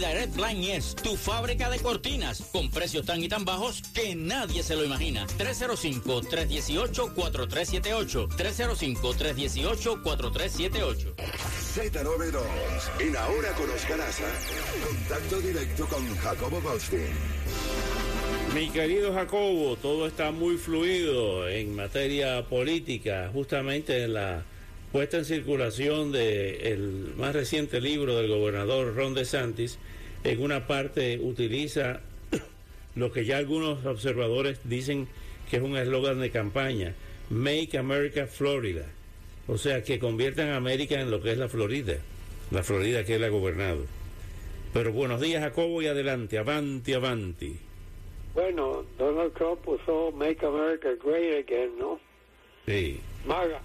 Direct Line es tu fábrica de cortinas con precios tan y tan bajos que nadie se lo imagina. 305-318-4378. 305-318-4378. Z92, en Ahora con Oscar Aza, contacto directo con Jacobo Goldstein. Mi querido Jacobo, todo está muy fluido en materia política, justamente en la puesta en circulación del más reciente libro del gobernador Ron DeSantis, en una parte utiliza lo que ya algunos observadores dicen que es un eslogan de campaña, Make America Florida, o sea, que conviertan a América en lo que es la Florida, la Florida que él ha gobernado. Pero buenos días Jacobo y adelante, avanti, avanti. Bueno, Donald Trump usó Make America Great Again, ¿no? Sí. MAGA.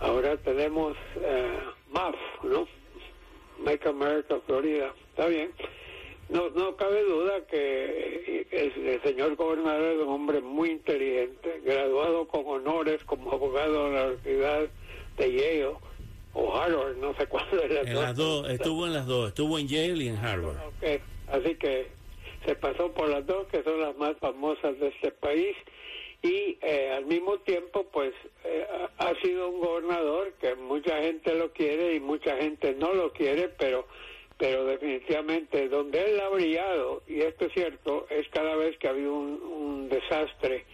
Ahora tenemos eh, MAF, ¿no? Make America Florida. Está bien. No, no cabe duda que el, el señor gobernador es un hombre muy inteligente, graduado con honores como abogado en la Universidad de Yale o Harvard, no sé cuál de las En las dos, estuvo en las dos, estuvo en Yale y en Harvard. Ok, Así que se pasó por las dos, que son las más famosas de este país, y eh, al mismo tiempo, pues, eh, ha sido un gobernador que mucha gente lo quiere y mucha gente no lo quiere, pero pero definitivamente donde él ha brillado, y esto es cierto, es cada vez que ha habido un, un desastre,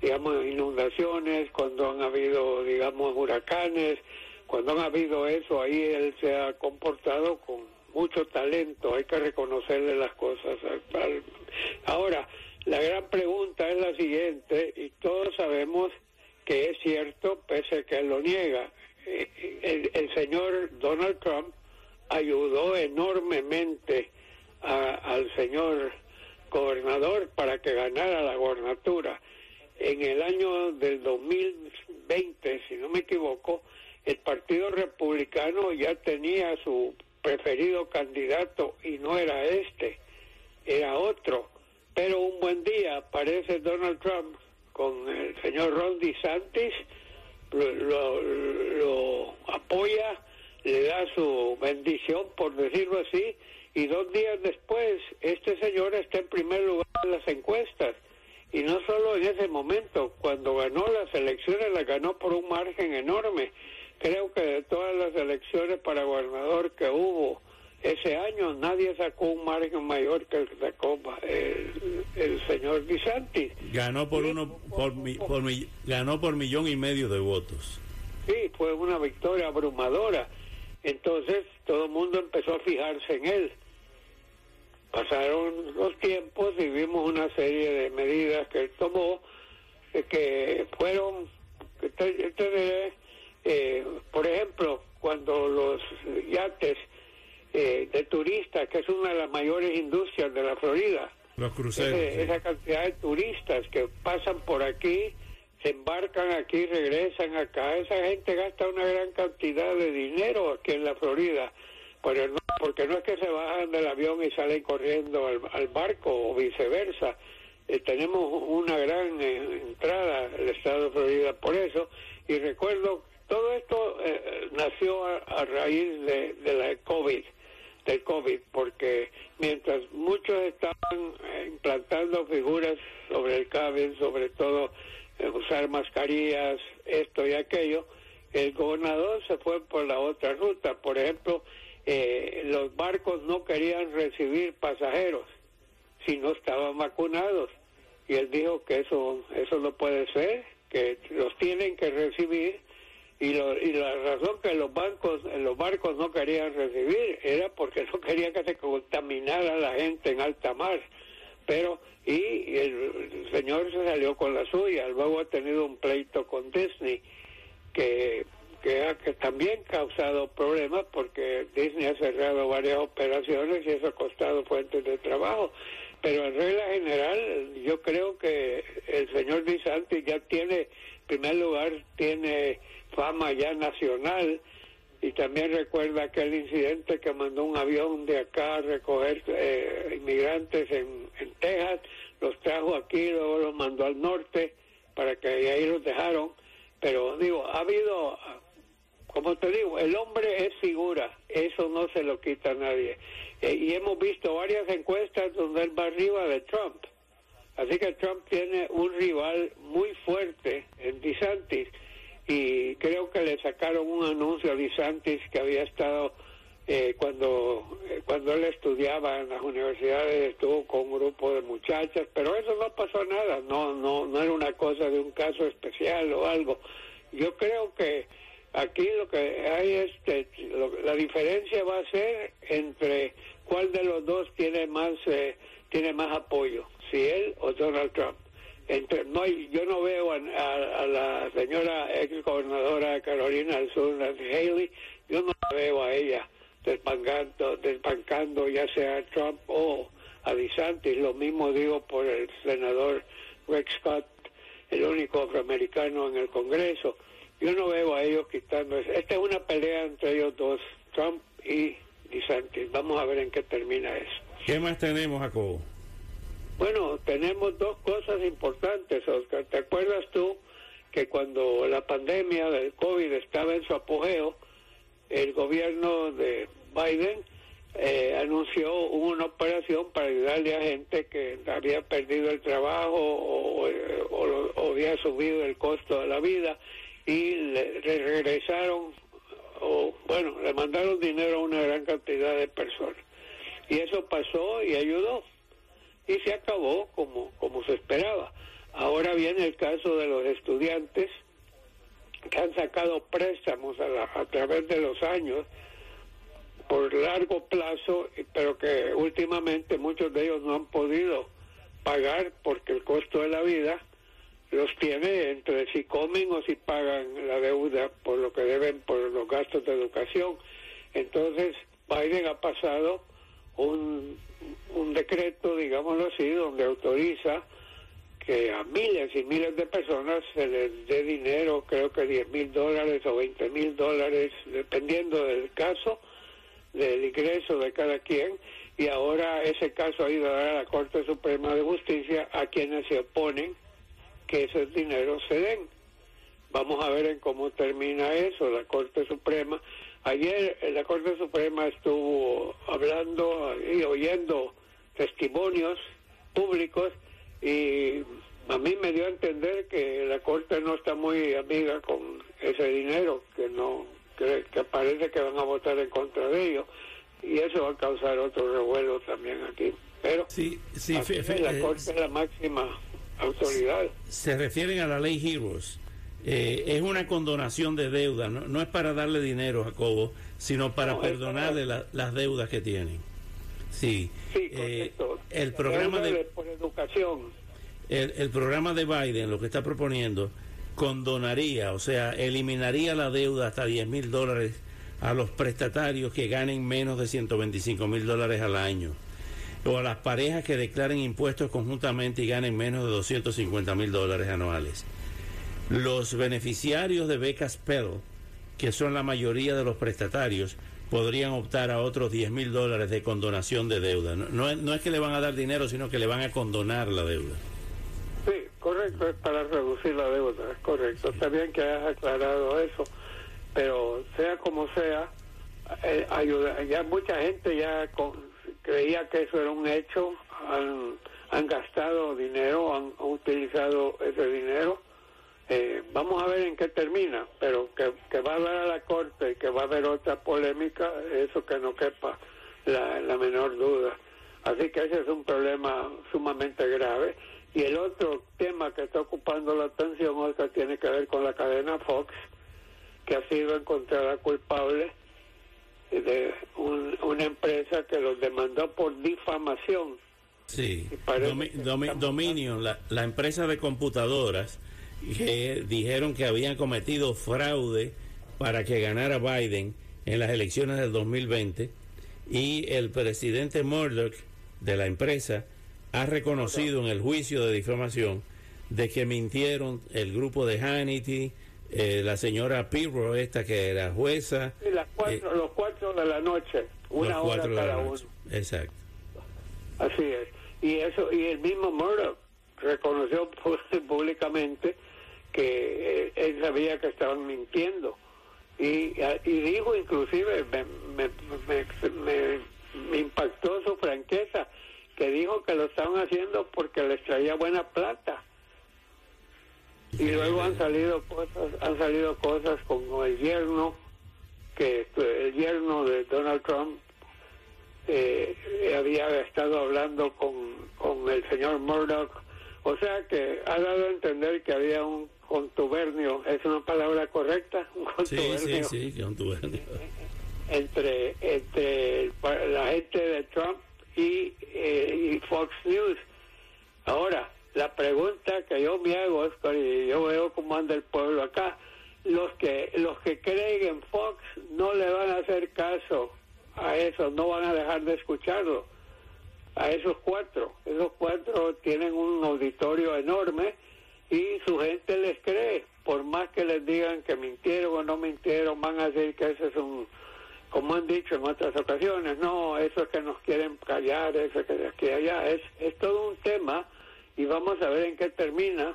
digamos, inundaciones, cuando han habido, digamos, huracanes, cuando han habido eso, ahí él se ha comportado con mucho talento, hay que reconocerle las cosas. Ahora, la gran pregunta es la siguiente, y todos sabemos que es cierto, pese a que lo niega. Eh, El, el señor Donald Trump ayudó enormemente a- al señor gobernador para que ganara la gobernatura. En el año del 2020, si no me equivoco, el Partido Republicano ya tenía su preferido candidato y no era este, era otro. Pero un buen día aparece Donald Trump con el señor Ron DeSantis, lo, lo- lo apoya, le da su bendición, por decirlo así, y dos días después este señor está en primer lugar en las encuestas. Y no solo en ese momento, cuando ganó las elecciones, las ganó por un margen enorme. Creo que de todas las elecciones para gobernador que hubo ese año, nadie sacó un margen mayor que el que sacó el, el señor DeSantis. Ganó por uno, por, mi- por mi- ganó por millón y medio de votos. Sí, fue una victoria abrumadora. Entonces todo el mundo empezó a fijarse en él. Pasaron los tiempos y vimos una serie de medidas que él tomó eh, que fueron, que eh, por ejemplo, cuando los yates eh, de turistas, que es una de las mayores industrias de la Florida, Los cruceros. ese- sí. esa cantidad de turistas que pasan por aquí, se embarcan aquí, regresan acá. Esa gente gasta una gran cantidad de dinero aquí en la Florida, pero no, porque no es que se bajan del avión y salen corriendo al, al barco o viceversa. Eh, tenemos una gran eh, entrada al estado de Florida por eso. Y recuerdo, todo esto eh, nació a, a raíz de, de la COVID del COVID, porque mientras muchos estaban eh, implantando figuras sobre el COVID, sobre todo eh, usar mascarillas, esto y aquello, el gobernador se fue por la otra ruta. Por ejemplo, eh, los barcos no querían recibir pasajeros si no estaban vacunados. Y él dijo que eso, eso no puede ser, que los tienen que recibir y, lo- y la razón que los bancos los barcos no querían recibir era porque no querían que se contaminara la gente en alta mar. Pero y el, señor se salió con la suya. Luego ha tenido un pleito con Disney que que ha que también causado problemas porque Disney ha cerrado varias operaciones y eso ha costado fuentes de trabajo. Pero en regla general yo creo que el señor DeSantis ya tiene, en primer lugar, tiene fama ya nacional y también recuerda aquel incidente que mandó un avión de acá a recoger eh, inmigrantes en, Texas, los trajo aquí, luego los mandó al norte para que ahí los dejaron, pero digo, ha habido, como te digo, el hombre es figura, eso no se lo quita a nadie. Eh, y hemos visto varias encuestas donde él va arriba de Trump. Así que Trump tiene un rival muy fuerte en DeSantis y creo que le sacaron un anuncio a DeSantis que había estado eh, cuando eh, cuando él estudiaba en las universidades estuvo con un grupo de muchachas pero eso no pasó nada no no no era una cosa de un caso especial o algo. Yo creo que aquí lo que hay es que la diferencia va a ser entre cuál de los dos tiene más eh, tiene más apoyo si él o Donald Trump entre, no yo no veo a, la señora ex gobernadora Carolina del Sur, Nancy Haley, yo no veo a ella desbancando, desbancando ya sea a Trump o a DeSantis, lo mismo digo por el senador Rex Scott, el único afroamericano en el Congreso. Yo no veo a ellos quitando. Esta es una pelea entre ellos dos, Trump y DeSantis. Vamos a ver en qué termina eso. ¿Qué más tenemos, Jacobo? Bueno, tenemos dos cosas importantes, Oscar. ¿Te acuerdas tú que cuando la pandemia del COVID estaba en su apogeo, el gobierno de Biden eh, anunció una operación para ayudarle a gente que había perdido el trabajo o, había subido el costo de la vida y le, le regresaron, o bueno, le mandaron dinero a una gran cantidad de personas. Y eso pasó y ayudó y se acabó como, como se esperaba. Ahora viene el caso de los estudiantes que han sacado préstamos a, a través de los años por largo plazo, pero que últimamente muchos de ellos no han podido pagar porque el costo de la vida los tiene entre si comen o si pagan la deuda por lo que deben por los gastos de educación. Entonces, Biden ha pasado un un decreto, digámoslo así, donde autoriza que a miles y miles de personas se les dé dinero, creo que 10 mil dólares o 20 mil dólares, dependiendo del caso, del ingreso de cada quien, y ahora ese caso ha ido a a la Corte Suprema de Justicia a quienes se oponen que esos dineros se den. Vamos a ver en cómo termina eso. La Corte Suprema Ayer la Corte Suprema estuvo hablando y oyendo testimonios públicos y a mí me dio a entender que la Corte no está muy amiga con ese dinero, que no que, parece que van a votar en contra de ellos y eso va a causar otro revuelo también aquí. Pero sí, sí, la eh, Corte es la máxima autoridad. Se refieren a la ley Heroes eh, es una condonación de deuda, no, es para darle dinero a Jacobo, sino para perdonarle las deudas que tienen. Sí, eh, el programa de, educación. El, el, programa de Biden, lo que está proponiendo, condonaría, o sea, eliminaría la deuda hasta 10 mil dólares a los prestatarios que ganen menos de 125 mil dólares al año, o a las parejas que declaren impuestos conjuntamente y ganen menos de 250 mil dólares anuales. Los beneficiarios de becas Pell, que son la mayoría de los prestatarios, podrían optar a otros 10 mil dólares de condonación de deuda. No, no, es que le van a dar dinero, sino que le van a condonar la deuda. Sí, correcto, es para reducir la deuda, es correcto. Está bien que hayas aclarado eso, pero sea como sea, eh, ayuda. ya mucha gente ya creía que eso era un hecho, han, han gastado dinero, han utilizado ese dinero eh, vamos a ver en qué termina, pero que, va a dar a la Corte y que va a haber otra polémica, eso que no quepa la, la menor duda. Así que ese es un problema sumamente grave. Y el otro tema que está ocupando la atención, tiene que ver con la cadena Fox, que ha sido encontrada culpable de una empresa que los demandó por difamación. Sí, Dominio, la, la empresa de computadoras que dijeron que habían cometido fraude para que ganara Biden en las elecciones del 2020 y el presidente Murdoch de la empresa ha reconocido en el juicio de difamación de que mintieron el grupo de Hannity, eh, la señora Pirro, esta que era jueza. Sí, las cuatro, los cuatro de la noche, una hora cada uno. Exacto. Así es. Y eso y el mismo Murdoch reconoció públicamente que eh, él sabía que estaban mintiendo. Y, y dijo inclusive me, me, me, impactó su franqueza que dijo que lo estaban haciendo porque les traía buena plata. Y luego han salido cosas han salido cosas como el yerno que el yerno de Donald Trump eh, había estado hablando con, con el señor Murdoch o sea que ha dado a entender que había un contubernio, ¿es una palabra correcta? Un contubernio. Sí, sí, sí, contubernio. Entre, entre la gente de Trump y, eh, y Fox News. Ahora, la pregunta que yo me hago, Oscar, y yo veo cómo anda el pueblo acá, los que, los que creen en Fox no le van a hacer caso a eso, no van a dejar de escucharlo a esos cuatro. Esos cuatro tienen un auditorio enorme y su gente les cree. Por más que les digan que mintieron o no mintieron, van a decir que ese es un, como han dicho en otras ocasiones, no, eso es que nos quieren callar, eso es que, que allá. Es, es todo un tema y vamos a ver en qué termina,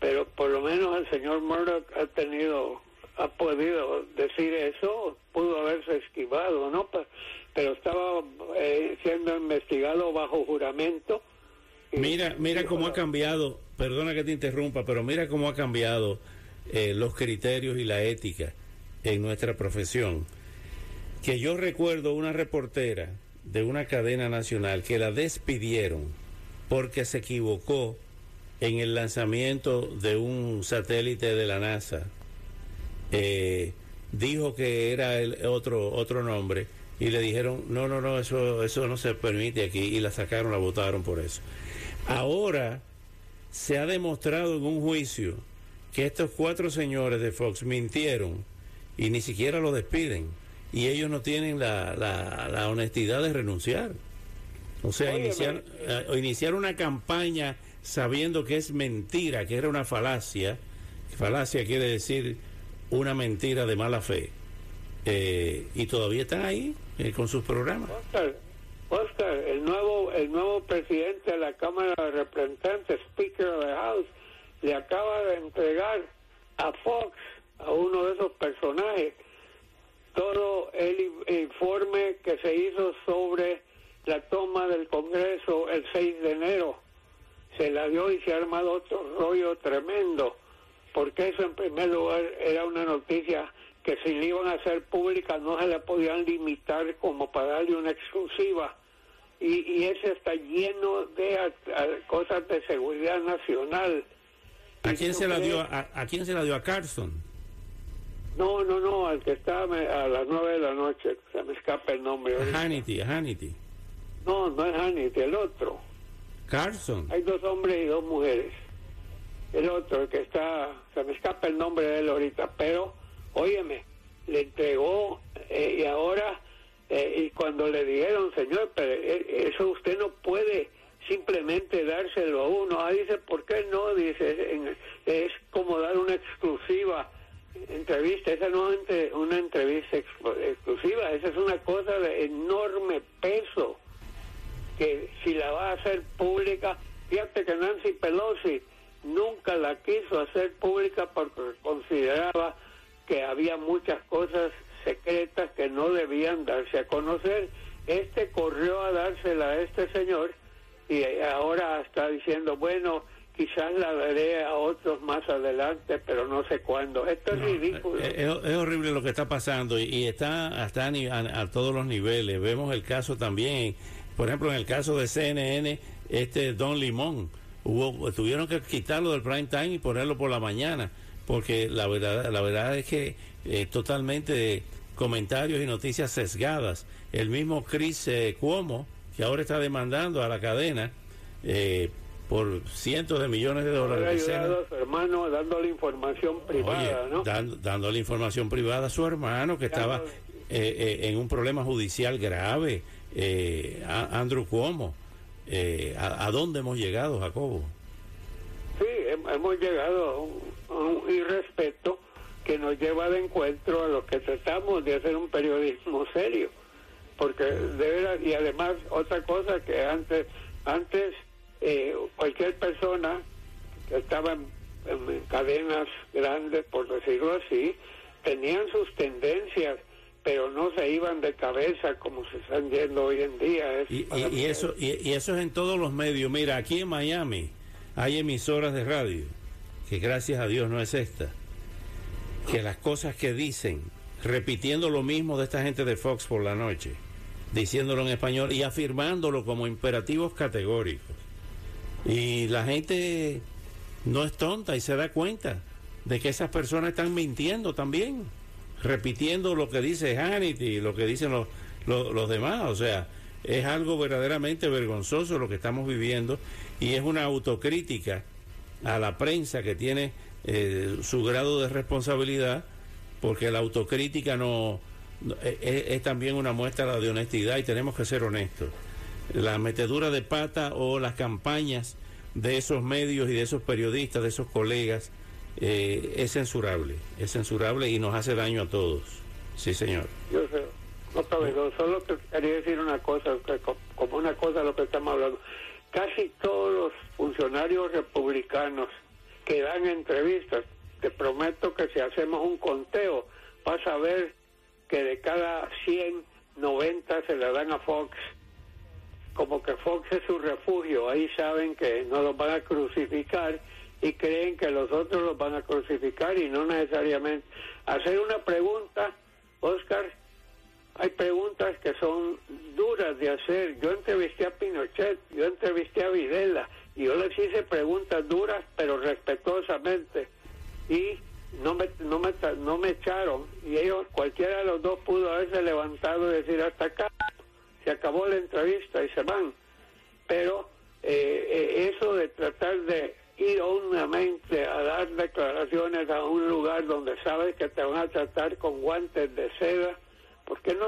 pero por lo menos el señor Murdoch ha tenido, ha podido decir eso, pudo haberse esquivado, ¿no? Pero estaba eh, siendo investigado bajo juramento. Mira, mira cómo ha cambiado, perdona que te interrumpa, pero mira cómo ha cambiado eh, los criterios y la ética en nuestra profesión. Que yo recuerdo una reportera de una cadena nacional que la despidieron porque se equivocó en el lanzamiento de un satélite de la NASA. Eh, dijo que era el otro otro nombre y le dijeron, no, no, no, eso, eso no se permite aquí y la sacaron, la votaron por eso. Ahora se ha demostrado en un juicio que estos cuatro señores de Fox mintieron y ni siquiera lo despiden y ellos no tienen la, la, honestidad de renunciar. O sea, iniciar, eh, iniciar una campaña sabiendo que es mentira, que era una falacia. Falacia quiere decir una mentira de mala fe. Eh, y todavía están ahí eh, con sus programas. Oscar, el nuevo el nuevo presidente de la Cámara de Representantes, Speaker of the House, le acaba de entregar a Fox, a uno de esos personajes, todo el informe que se hizo sobre la toma del Congreso el 6 de enero. Se la dio y se ha armado otro rollo tremendo, porque eso en primer lugar era una noticia que si le iban a hacer pública no se le podían limitar como para darle una exclusiva. Y, y ese está lleno de cosas de seguridad nacional. ¿A quién, se la dio, a, quién se la dio? ¿A Carson? No, no, no, al que está a las nueve de la noche, se me escapa el nombre. A Hannity, a Hannity. No, no es Hannity, el otro. Carson. Hay dos hombres y dos mujeres. El otro, el que está, se me escapa el nombre de él ahorita, pero óyeme, le entregó eh, y ahora, eh, y cuando le dijeron, señor, pero eh, eso usted no puede simplemente dárselo a uno. Ah, dice, ¿por qué no? Dice, es como dar una exclusiva entrevista, esa no es una entrevista exclusiva, esa es una cosa de enorme peso que si la va a hacer pública, fíjate que Nancy Pelosi nunca la quiso hacer pública porque consideraba que había muchas cosas secretas que no debían darse a conocer. Este corrió a dársela a este señor y ahora está diciendo, bueno, quizás la daré a otros más adelante, pero no sé cuándo. Esto es ridículo. Eh, es, horrible lo que está pasando y, está hasta a, a, todos los niveles. Vemos el caso también, por ejemplo, en el caso de CNN, este Don Limón, hubo, tuvieron que quitarlo del prime time y ponerlo por la mañana porque la verdad, la verdad es que eh, totalmente comentarios y noticias sesgadas. El mismo Chris eh, Cuomo, que ahora está demandando a la cadena eh, por cientos de millones de dólares. Ha ayudado a su hermano dándole información privada, ¿no? dándole información privada a su hermano que estaba en un problema judicial grave, Andrew Cuomo. eh, a, a, dónde hemos llegado, Jacobo. Sí, hemos llegado a un, a un irrespeto que nos lleva de encuentro a lo que tratamos de hacer un periodismo serio. Porque de verdad, y además otra cosa que antes, antes eh, cualquier persona que estaba en, en, cadenas grandes, por decirlo así, tenían sus tendencias, pero no se iban de cabeza como se están yendo hoy en día. y, y, y, eso, y, y eso es en todos los medios. Mira, aquí en Miami hay emisoras de radio, que gracias a Dios no es esta, que las cosas que dicen, repitiendo lo mismo de esta gente de Fox por la noche, diciéndolo en español y afirmándolo como imperativos categóricos. Y la gente no es tonta y se da cuenta de que esas personas están mintiendo también, repitiendo lo que dice Hannity, lo que dicen los, los, los demás. O sea, es algo verdaderamente vergonzoso lo que estamos viviendo y es una autocrítica a la prensa que tiene eh, su grado de responsabilidad, porque la autocrítica no, es, es, también una muestra de honestidad y tenemos que ser honestos. La metedura de pata o las campañas de esos medios y de esos periodistas, de esos colegas, eh, es censurable, es censurable y nos hace daño a todos. Sí, señor. Yo sé, no duda, solo que quería decir una cosa, como una cosa lo que estamos hablando. Casi todos los funcionarios republicanos que dan entrevistas, te prometo que si hacemos un conteo, vas a ver que de cada 100, 90 se le dan a Fox. Como que Fox es su refugio, ahí saben que no los van a crucificar y creen que los otros los van a crucificar y no necesariamente. Hacer una pregunta, Oscar, hay preguntas que son duras de hacer. Yo entrevisté a Pinochet, yo entrevisté a Videla, y yo les hice preguntas duras, pero respetuosamente. Y no me, no me, no me echaron. Y ellos, cualquiera de los dos pudo haberse levantado y decir hasta acá, se acabó la entrevista y se van. Pero eh, eh, eso de tratar de ir honestamente a dar declaraciones a un lugar donde sabes que te van a tratar con guantes de seda, ¿por qué no?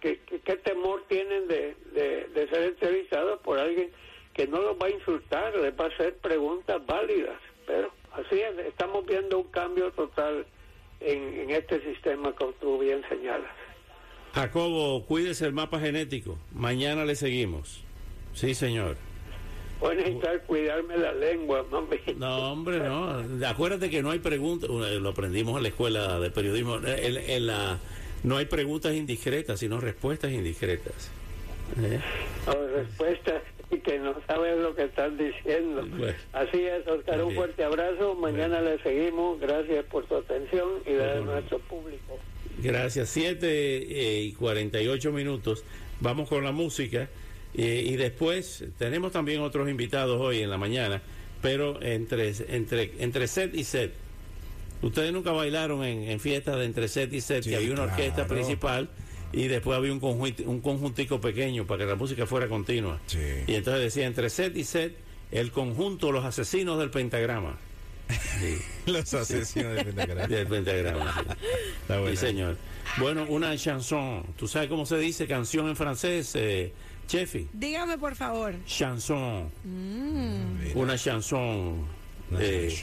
¿Qué, qué, temor tienen de, de, de ser entrevistados por alguien que no los va a insultar, les va a hacer preguntas válidas? Pero así es, estamos viendo un cambio total en, en este sistema, como tú bien señalas. Jacobo, cuídese el mapa genético. Mañana le seguimos. Sí, señor. Voy a necesitar cuidarme la lengua, mami. No, hombre, no. Acuérdate que no hay preguntas. Lo aprendimos en la escuela de periodismo. En, en la, no hay preguntas indiscretas, sino respuestas indiscretas. ¿Eh? Respuestas y que no sabes lo que están diciendo. Bueno, Así es, Oscar. Un fuerte abrazo. Mañana bueno. le seguimos. Gracias por su atención y de bueno. nuestro público. Gracias. 7 eh, y 48 minutos. Vamos con la música. Eh, y después tenemos también otros invitados hoy en la mañana, pero entre, entre, entre set y set. Ustedes nunca bailaron en, en fiestas de entre set y set, sí, que había una claro. orquesta principal y después había un, conjunto, un conjuntico pequeño para que la música fuera continua. Sí. Y entonces decía entre set y set, el conjunto Los Asesinos del Pentagrama. Sí. Los asesinos del pentagrama. Del pentagrama, sí. Está bueno. Sí, señor. Bueno, una chanson. ¿Tú sabes cómo se dice canción en francés, eh, Chefi? Dígame, por favor. Chanson. Mm. Una chanson. Eh,